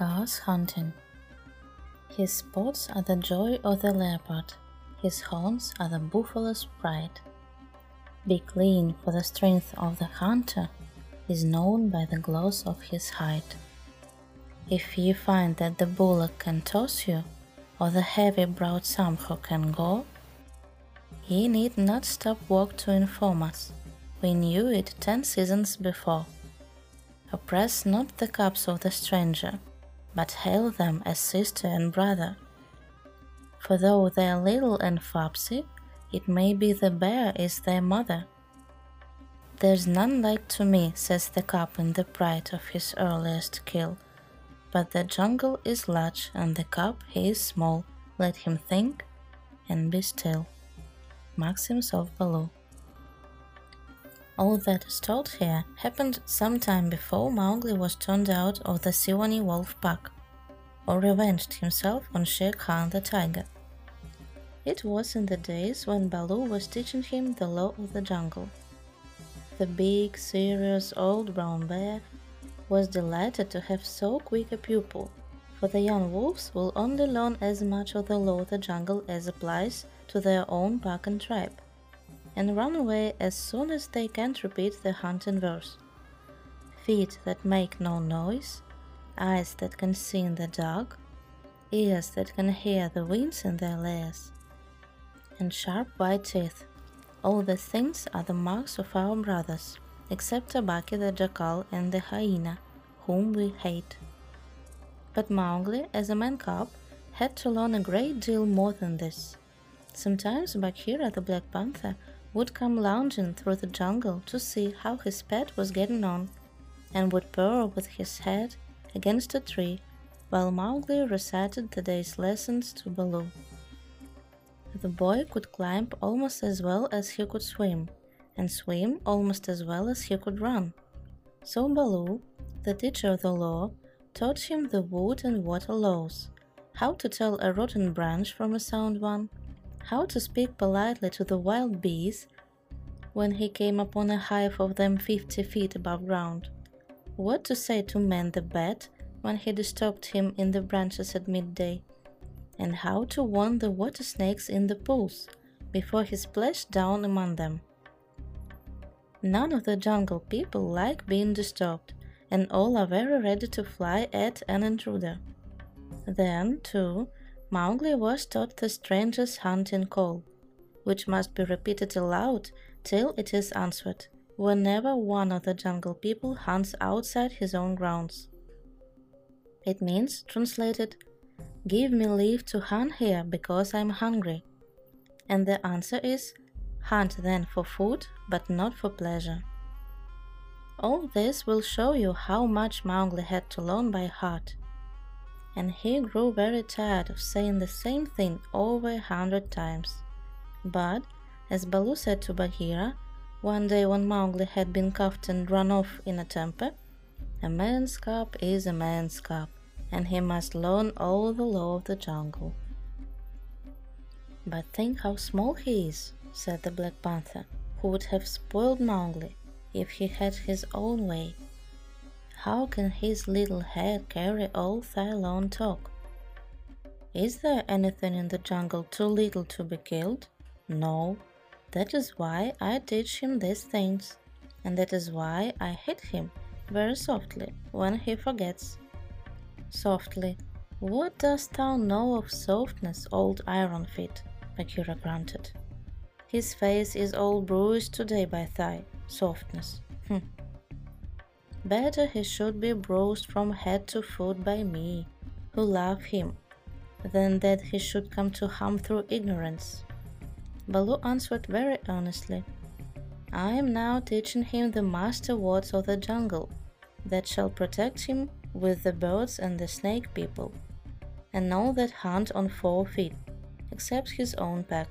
goes hunting. His spots are the joy of the leopard, his horns are the buffalo's pride. Be clean, for the strength of the hunter is known by the gloss of his hide. If ye find that the bullock can toss you, or the heavy-browed Sambhur can go, ye need not stop work to inform us. We knew it ten seasons before. Oppress not the cubs of the stranger, but hail them as sister and brother. For though they are little and fopsy, it may be the bear is their mother. There's none like to me, says the cub in the pride of his earliest kill. But the jungle is large and the cub he is small. Let him think and be still. Maxims of Baloo. All that is told here happened some time before Mowgli was turned out of the Seeonee wolf pack, or revenged himself on Shere Khan the tiger. It was in the days when Baloo was teaching him the law of the jungle. The big, serious old brown bear was delighted to have so quick a pupil, for the young wolves will only learn as much of the law of the jungle as applies to their own pack and tribe and run away as soon as they can't repeat the hunting verse. Feet that make no noise, eyes that can see in the dark, ears that can hear the winds in their lairs, and sharp white teeth. All the things are the marks of our brothers, except Tabaqui the jackal and the hyena, whom we hate. But Mowgli, as a man cub, had to learn a great deal more than this. Sometimes Bagheera the Black Panther would come lounging through the jungle to see how his pet was getting on, and would purr with his head against a tree while Mowgli recited the day's lessons to Baloo. The boy could climb almost as well as he could swim, and swim almost as well as he could run. So Baloo, the teacher of the law, taught him the wood and water laws, how to tell a rotten branch from a sound one, how to speak politely to the wild bees when he came upon a hive of them fifty feet above ground, what to say to Mang the bat when he disturbed him in the branches at midday, and how to warn the water snakes in the pools before he splashed down among them. None of the jungle people like being disturbed, and all are very ready to fly at an intruder. Then, too, Mowgli was taught the stranger's hunting call, which must be repeated aloud till it is answered, whenever one of the jungle people hunts outside his own grounds. It means, translated, Give me leave to hunt here because I'm hungry. And the answer is, Hunt then for food, but not for pleasure. All this will show you how much Mowgli had to learn by heart and he grew very tired of saying the same thing over a hundred times. But, as Baloo said to Bagheera, one day when Mowgli had been cuffed and run off in a temper, a man's cub is a man's cub, and he must learn all the law of the jungle. But think how small he is, said the Black Panther, who would have spoiled Mowgli if he had his own way. How can his little head carry all thy long talk? Is there anything in the jungle too little to be killed? No. That is why I teach him these things, and that is why I hit him very softly when he forgets. Softly. What dost thou know of softness, old Iron Feet? Bagheera grunted. His face is all bruised today by thy softness. Better he should be bruised from head to foot by me, who love him, than that he should come to harm through ignorance. Baloo answered very earnestly, I am now teaching him the master words of the jungle, that shall protect him with the birds and the snake people, and all that hunt on four feet, except his own pack.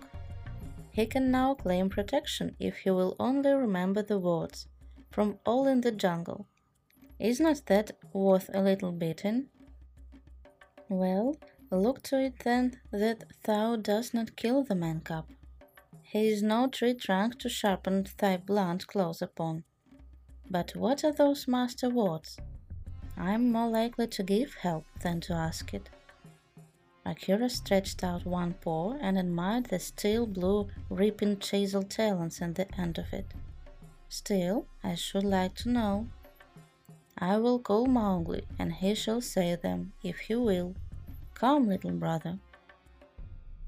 He can now claim protection if he will only remember the words, from all in the jungle, is not that worth a little beating? Well, look to it then that thou dost not kill the man cub. He is no tree trunk to sharpen thy blunt claws upon. But what are those master words? I'm more likely to give help than to ask it. Bagheera stretched out one paw and admired the steel blue ripping chisel talons at the end of it. Still, I should like to know. I will call Mowgli, and he shall say them, if he will. Come, little brother.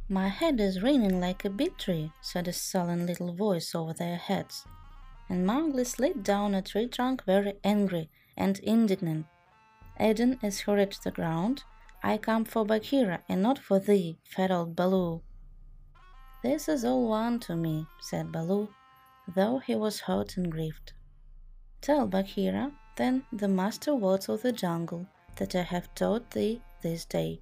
My head is ringing like a big tree, said a sullen little voice over their heads. And Mowgli slid down a tree trunk very angry and indignant. Adding as he reached the ground, I come for Bagheera and not for thee, fat old Baloo. This is all one to me, said Baloo, though he was hurt and grieved. Tell Bagheera, then, the master words of the jungle that I have taught thee this day.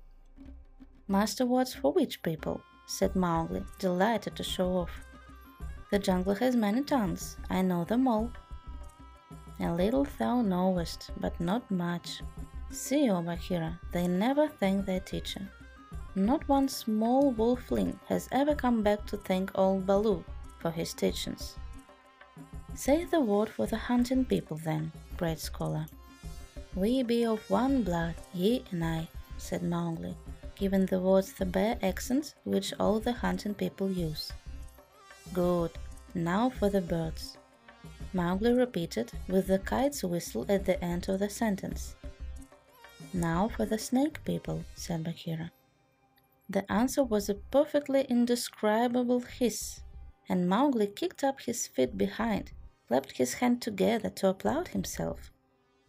Master words for which people? said Mowgli, delighted to show off. The jungle has many tongues, I know them all. A little thou knowest, but not much, See, O Bagheera, they never thank their teacher. Not one small wolfling has ever come back to thank old Baloo for his teachings. Say the word for the hunting people, then, great scholar. We be of one blood, ye and I, said Mowgli, giving the words the bare accents which all the hunting people use. Good. Now for the birds. Mowgli repeated, with the kite's whistle at the end of the sentence. Now for the snake people, said Bagheera. The answer was a perfectly indescribable hiss, and Mowgli kicked up his feet behind, clapped his hands together to applaud himself,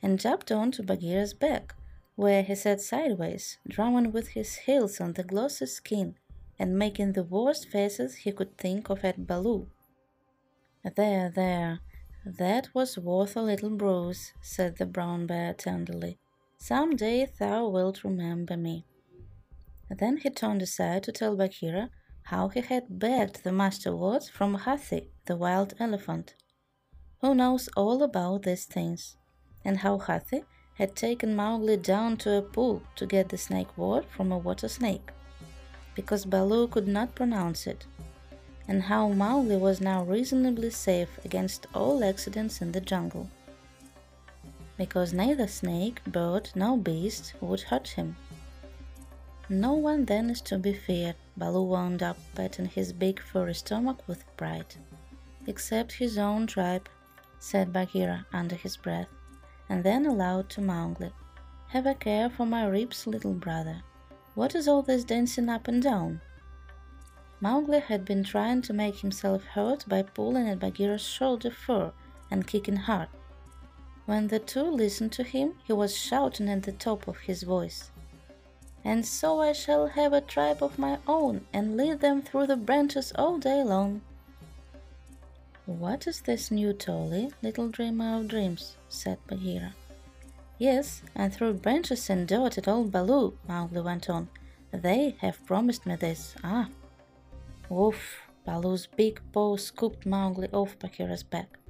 and jumped on to Bagheera's back, where he sat sideways, drumming with his heels on the glossy skin and making the worst faces he could think of at Baloo. There, there, that was worth a little bruise, said the brown bear tenderly. Some day thou wilt remember me. Then he turned aside to tell Bagheera how he had begged the master words from Hathi, the wild elephant, who knows all about these things, and how Hathi had taken Mowgli down to a pool to get the snake word from a water snake, because Baloo could not pronounce it, and how Mowgli was now reasonably safe against all accidents in the jungle because neither snake, bird, nor beast would hurt him. No one then is to be feared, Baloo wound up, patting his big furry stomach with pride. Except his own tribe, said Bagheera under his breath, and then aloud to Mowgli. Have a care for my ribs, little brother. What is all this dancing up and down? Mowgli had been trying to make himself heard by pulling at Bagheera's shoulder fur and kicking hard. When the two listened to him, he was shouting at the top of his voice. And so I shall have a tribe of my own and lead them through the branches all day long. What is this new Tolly, little dreamer of dreams? said Bagheera. Yes, and through branches and dirt at old Baloo, Mowgli went on. They have promised me this. Ah. Woof! Baloo's big paw scooped Mowgli off Bagheera's back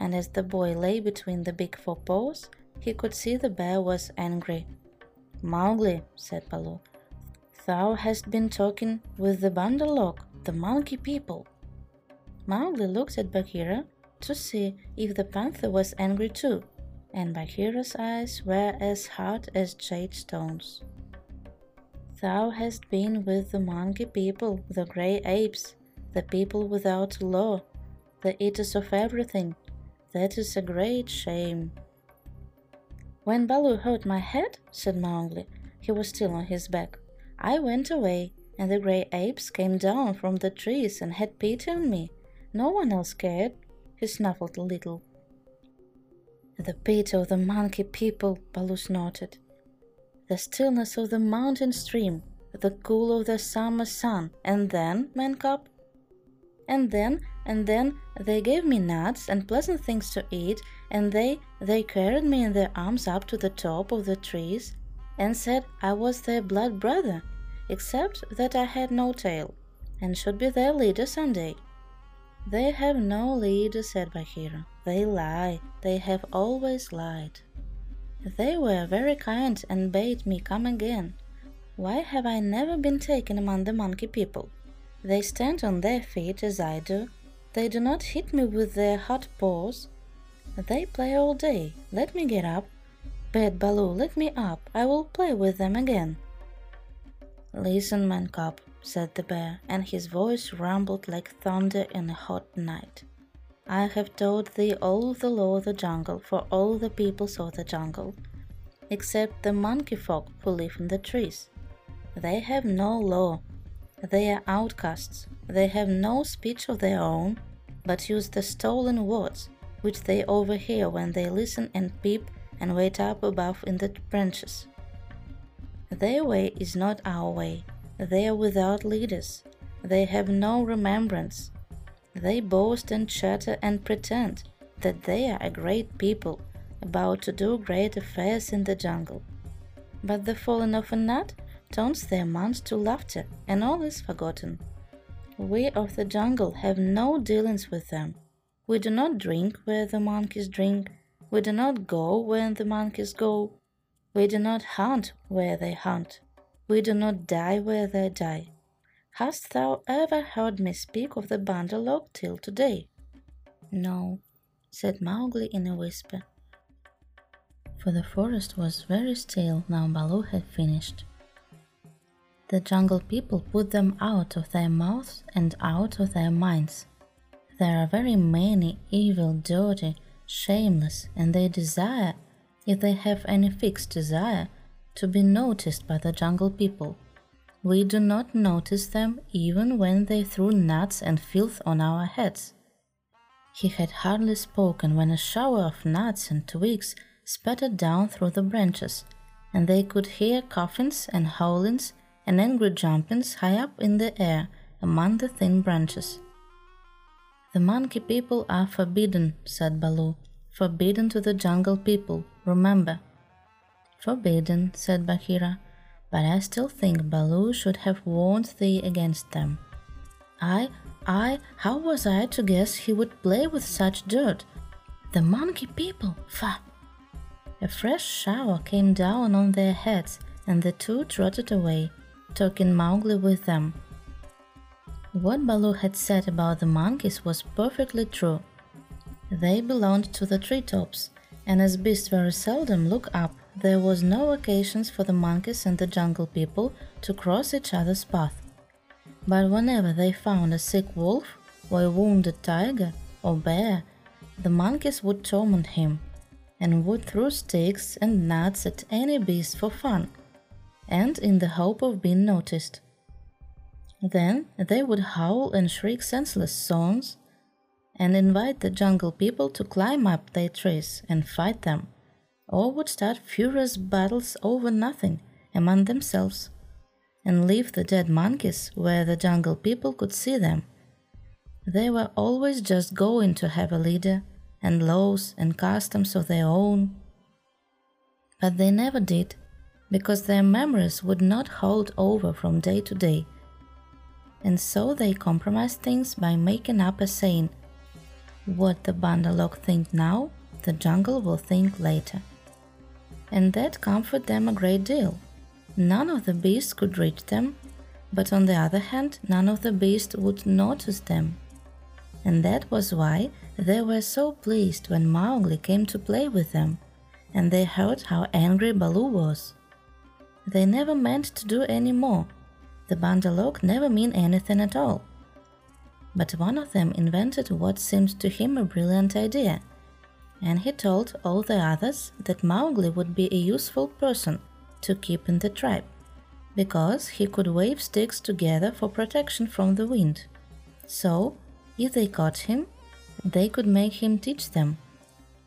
and as the boy lay between the big four forepaws, he could see the bear was angry. Mowgli, said Baloo, thou hast been talking with the Bandar-log, the monkey people. Mowgli looked at Bagheera to see if the panther was angry too, and Bagheera's eyes were as hard as jade stones. Thou hast been with the monkey people, the grey apes, the people without law, the eaters of everything, that is a great shame. When Baloo hurt my head, said Mowgli, he was still on his back. I went away, and the grey apes came down from the trees and had pity on me. No one else cared. He snuffled a little. The pity of the monkey people, Baloo snorted. The stillness of the mountain stream, the cool of the summer sun, and then, Man cub, and then and then they gave me nuts and pleasant things to eat and they they carried me in their arms up to the top of the trees and said I was their blood brother except that I had no tail and should be their leader someday. They have no leader, said Bagheera. They lie. They have always lied. They were very kind and bade me come again. Why have I never been taken among the monkey people? They stand on their feet as I do. They do not hit me with their hot paws. They play all day. Let me get up. begged Baloo, let me up. I will play with them again. Listen, man cub, said the bear, and his voice rumbled like thunder in a hot night. I have taught thee all the law of the jungle for all the peoples of the jungle, except the monkey folk who live in the trees. They have no law. They are outcasts. They have no speech of their own, but use the stolen words, which they overhear when they listen and peep and wait up above in the branches. Their way is not our way. They are without leaders. They have no remembrance. They boast and chatter and pretend that they are a great people about to do great affairs in the jungle. But the falling of a nut turns their minds to laughter, and all is forgotten. We of the jungle have no dealings with them. We do not drink where the monkeys drink. We do not go where the monkeys go. We do not hunt where they hunt. We do not die where they die. Hast thou ever heard me speak of the Bandar log till today? No, said Mowgli in a whisper. For the forest was very still now Baloo had finished. The jungle people put them out of their mouths and out of their minds. There are very many evil, dirty, shameless, and they desire, if they have any fixed desire, to be noticed by the jungle people. We do not notice them even when they threw nuts and filth on our heads. He had hardly spoken when a shower of nuts and twigs spattered down through the branches, and they could hear coughings and howlings and angry jumpings high up in the air among the thin branches. The monkey people are forbidden, said Baloo. Forbidden to the jungle people, remember. Forbidden, said Bagheera but I still think Baloo should have warned thee against them. I, I, how was I to guess he would play with such dirt? The monkey people, fa! A fresh shower came down on their heads, and the two trotted away, taking Mowgli with them. What Baloo had said about the monkeys was perfectly true. They belonged to the tree tops, and as beasts very seldom look up, there was no occasions for the monkeys and the jungle people to cross each other's path. But whenever they found a sick wolf or a wounded tiger or bear, the monkeys would torment him and would throw sticks and nuts at any beast for fun and in the hope of being noticed. Then they would howl and shriek senseless songs and invite the jungle people to climb up their trees and fight them or would start furious battles over nothing among themselves and leave the dead monkeys where the jungle people could see them. They were always just going to have a leader and laws and customs of their own. But they never did, because their memories would not hold over from day to day. And so they compromised things by making up a saying, What the Bandar log think now, the jungle will think later and that comforted them a great deal. None of the beasts could reach them, but on the other hand, none of the beasts would notice them. And that was why they were so pleased when Mowgli came to play with them, and they heard how angry Baloo was. They never meant to do any more. The Bandar log never mean anything at all. But one of them invented what seemed to him a brilliant idea and he told all the others that Mowgli would be a useful person to keep in the tribe, because he could wave sticks together for protection from the wind. So, if they caught him, they could make him teach them.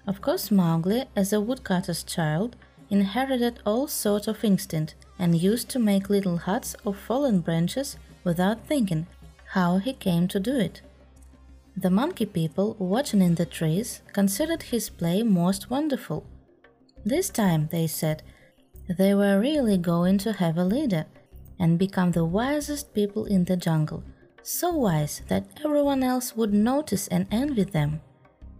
Of course, Mowgli, as a woodcutter's child, inherited all sorts of instinct and used to make little huts of fallen branches without thinking how he came to do it. The monkey people watching in the trees considered his play most wonderful. This time, they said, they were really going to have a leader and become the wisest people in the jungle, so wise that everyone else would notice and envy them.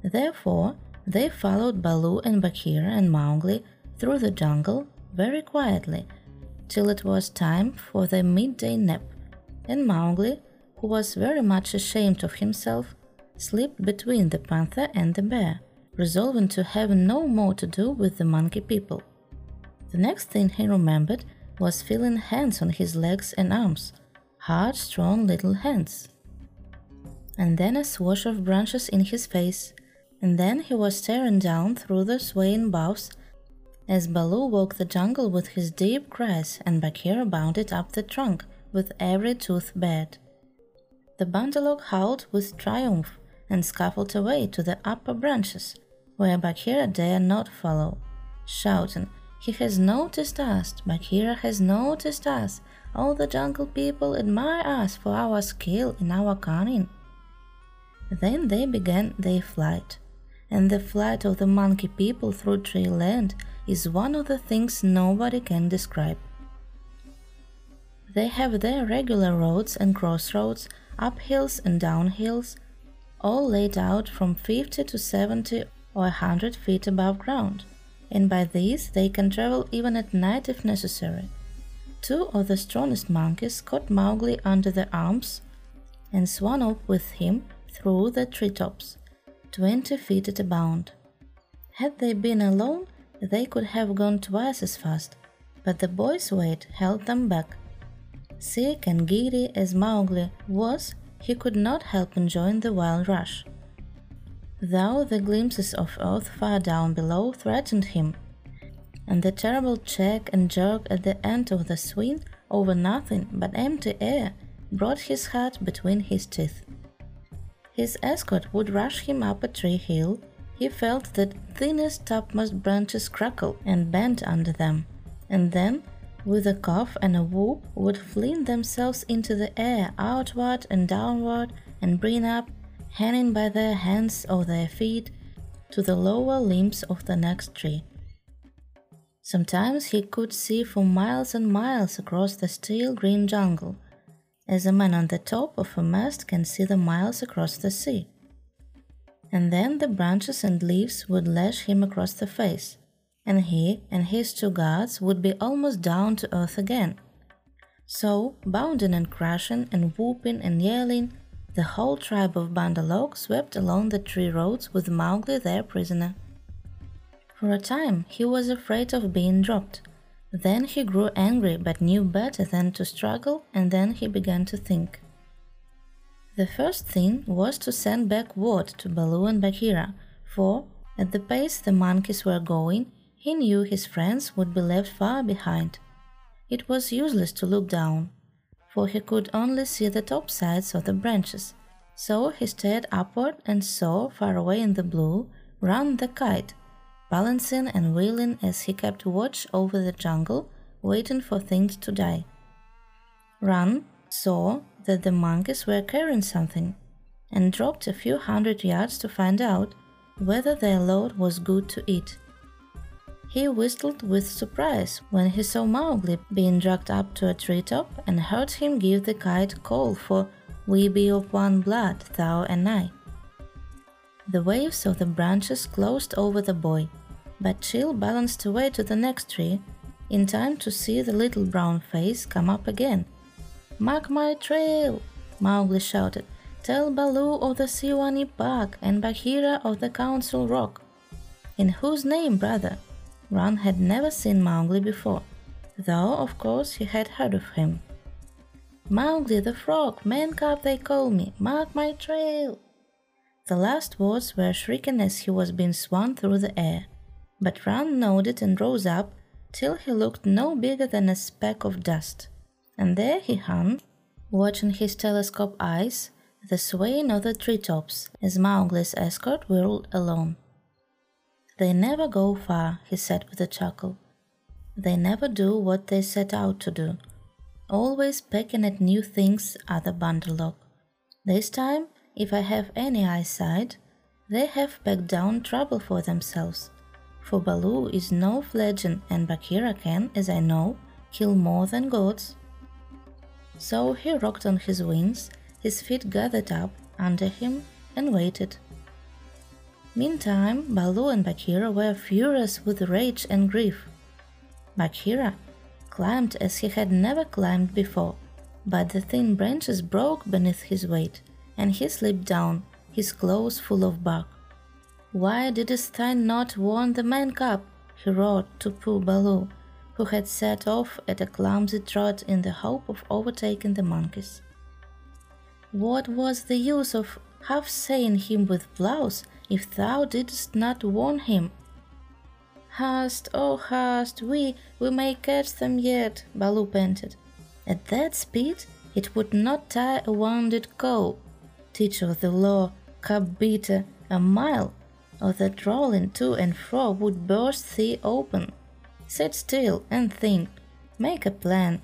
Therefore, they followed Baloo and Bagheera and Mowgli through the jungle very quietly till it was time for their midday nap, and Mowgli, who was very much ashamed of himself, slipped between the panther and the bear, resolving to have no more to do with the monkey people. The next thing he remembered was feeling hands on his legs and arms, hard, strong little hands. And then a swash of branches in his face, and then he was staring down through the swaying boughs as Baloo walked the jungle with his deep cries and Bagheera bounded up the trunk with every tooth bared. The Bandar-log howled with triumph and scuffled away to the upper branches, where Bagheera dare not follow, shouting, He has noticed us, Bagheera has noticed us, all the jungle people admire us for our skill and our cunning. Then they began their flight, and the flight of the monkey people through tree land is one of the things nobody can describe. They have their regular roads and crossroads, up hills and down hills, all laid out from 50 to 70 or 100 feet above ground, and by these they can travel even at night if necessary. Two of the strongest monkeys caught Mowgli under the arms and swung up with him through the treetops, 20 feet at a bound. Had they been alone, they could have gone twice as fast, but the boy's weight held them back. Sick and giddy as Mowgli was, he could not help enjoying the wild rush. Though the glimpses of earth far down below threatened him, and the terrible check and jerk at the end of the swing over nothing but empty air brought his heart between his teeth. His escort would rush him up a tree hill he felt that thinnest topmost branches crackle and bend under them, and then, with a cough and a whoop, would fling themselves into the air outward and downward and bring up, hanging by their hands or their feet, to the lower limbs of the next tree. Sometimes he could see for miles and miles across the still green jungle, as a man on the top of a mast can see the miles across the sea. And then the branches and leaves would lash him across the face, and he and his two guards would be almost down to earth again. So, bounding and crashing and whooping and yelling, the whole tribe of Bandar-log swept along the tree roads with Mowgli their prisoner. For a time he was afraid of being dropped. Then he grew angry but knew better than to struggle, and then he began to think. The first thing was to send back word to Baloo and Bagheera, for, at the pace the monkeys were going, he knew his friends would be left far behind. It was useless to look down, for he could only see the top sides of the branches, so he stared upward and saw, far away in the blue, Rann the kite, balancing and wheeling as he kept watch over the jungle, waiting for things to die. Rann saw that the monkeys were carrying something and dropped a few hundred yards to find out whether their load was good to eat. He whistled with surprise when he saw Mowgli being dragged up to a treetop and heard him give the kite call for We be of one blood, thou and I. The waves of the branches closed over the boy, but Chil balanced away to the next tree in time to see the little brown face come up again Mark my trail! Mowgli shouted. Tell Baloo of the Seeonee Pack and Bagheera of the Council Rock. In whose name, brother? Rann had never seen Mowgli before, though of course he had heard of him. Mowgli the Frog, Man Cub they call me, mark my trail! The last words were shrieking as he was being swung through the air, but Rann nodded and rose up till he looked no bigger than a speck of dust and there he hung, watching his telescope eyes the swaying of the treetops as Mowgli's escort whirled along. They never go far, he said with a chuckle. They never do what they set out to do, always pecking at new things other Bandar-log. This time, if I have any eyesight, they have pegged down trouble for themselves. For Baloo is no fledgling, and Bagheera can, as I know, kill more than gods. So he rocked on his wings, his feet gathered up under him, and waited. Meantime, Baloo and Bagheera were furious with rage and grief. Bagheera climbed as he had never climbed before, but the thin branches broke beneath his weight, and he slipped down, his clothes full of bark. Why didst thou not warn the man cub? he roared to poor Baloo. who had set off at a clumsy trot in the hope of overtaking the monkeys. What was the use of half saying him with blows if thou didst not warn him? Hast, oh hast, we, we may catch them yet, Baloo panted. At that speed, it would not tie a wounded cow. Teacher of the law, cub beater, a mile, or that rolling to and fro would burst thee open. Sit still and think. Make a plan.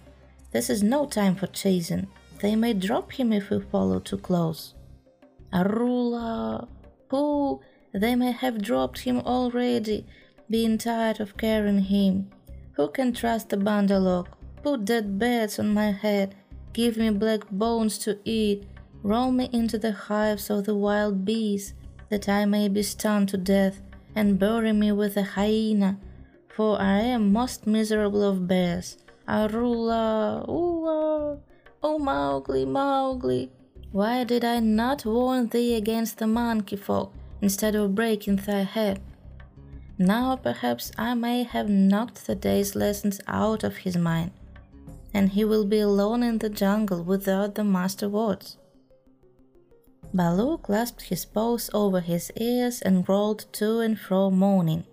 This is no time for chasing. They may drop him if we follow too close. Arula! Pooh! They may have dropped him already, being tired of carrying him. Who can trust the Bandar Put dead beds on my head, give me black bones to eat, roll me into the hives of the wild bees, that I may be stunned to death, and bury me with a hyena, for I am most miserable of bears. Arula, ooh, oh Mowgli, Mowgli, why did I not warn thee against the monkey folk instead of breaking thy head? Now perhaps I may have knocked the day's lessons out of his mind, and he will be alone in the jungle without the master words. Baloo clasped his paws over his ears and rolled to and fro moaning.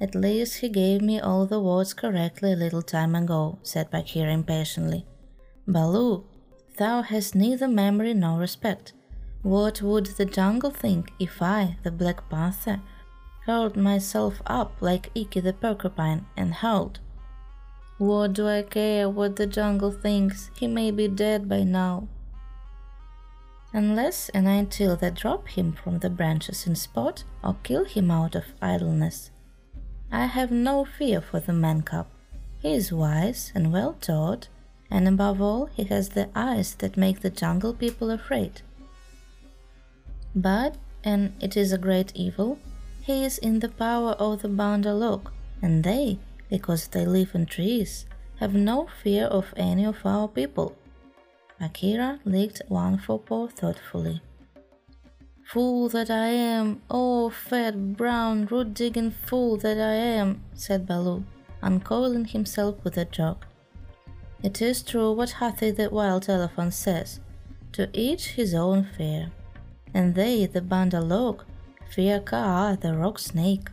At least he gave me all the words correctly a little time ago, said Bagheera impatiently. Baloo, thou hast neither memory nor respect. What would the jungle think if I, the Black Panther, curled myself up like Ikki the Porcupine and howled? What do I care what the jungle thinks? He may be dead by now. Unless and until they drop him from the branches in spot or kill him out of idleness. I have no fear for the man cub. He is wise and well taught, and above all, he has the eyes that make the jungle people afraid. But, and it is a great evil, he is in the power of the Bandar and they, because they live in trees, have no fear of any of our people. Bagheera licked one forepaw thoughtfully. Fool that I am, oh fat, brown, root digging fool that I am, said Baloo, uncoiling himself with a joke. It is true what Hathi the wild elephant says to each his own fear. And they, the Bandar log, fear Kaa, the rock snake.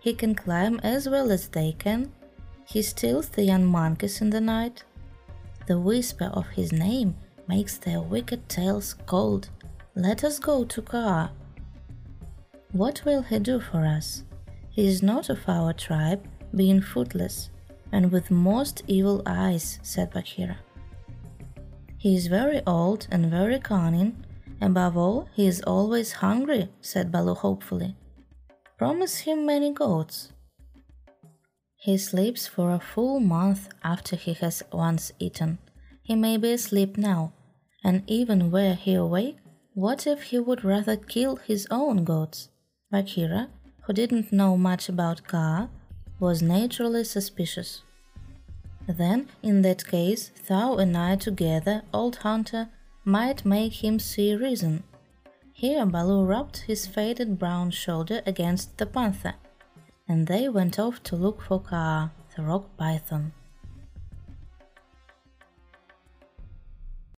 He can climb as well as they can. He steals the young monkeys in the night. The whisper of his name makes their wicked tails cold. Let us go to Kaa. What will he do for us? He is not of our tribe, being footless, and with most evil eyes, said Bagheera. He is very old and very cunning. Above all, he is always hungry, said Baloo hopefully. Promise him many goats. He sleeps for a full month after he has once eaten. He may be asleep now, and even were he awake, what if he would rather kill his own goats? Bagheera, who didn't know much about Kaa, was naturally suspicious. Then, in that case, thou and I together, old hunter, might make him see reason. Here Baloo rubbed his faded brown shoulder against the panther, and they went off to look for Kaa, the rock python.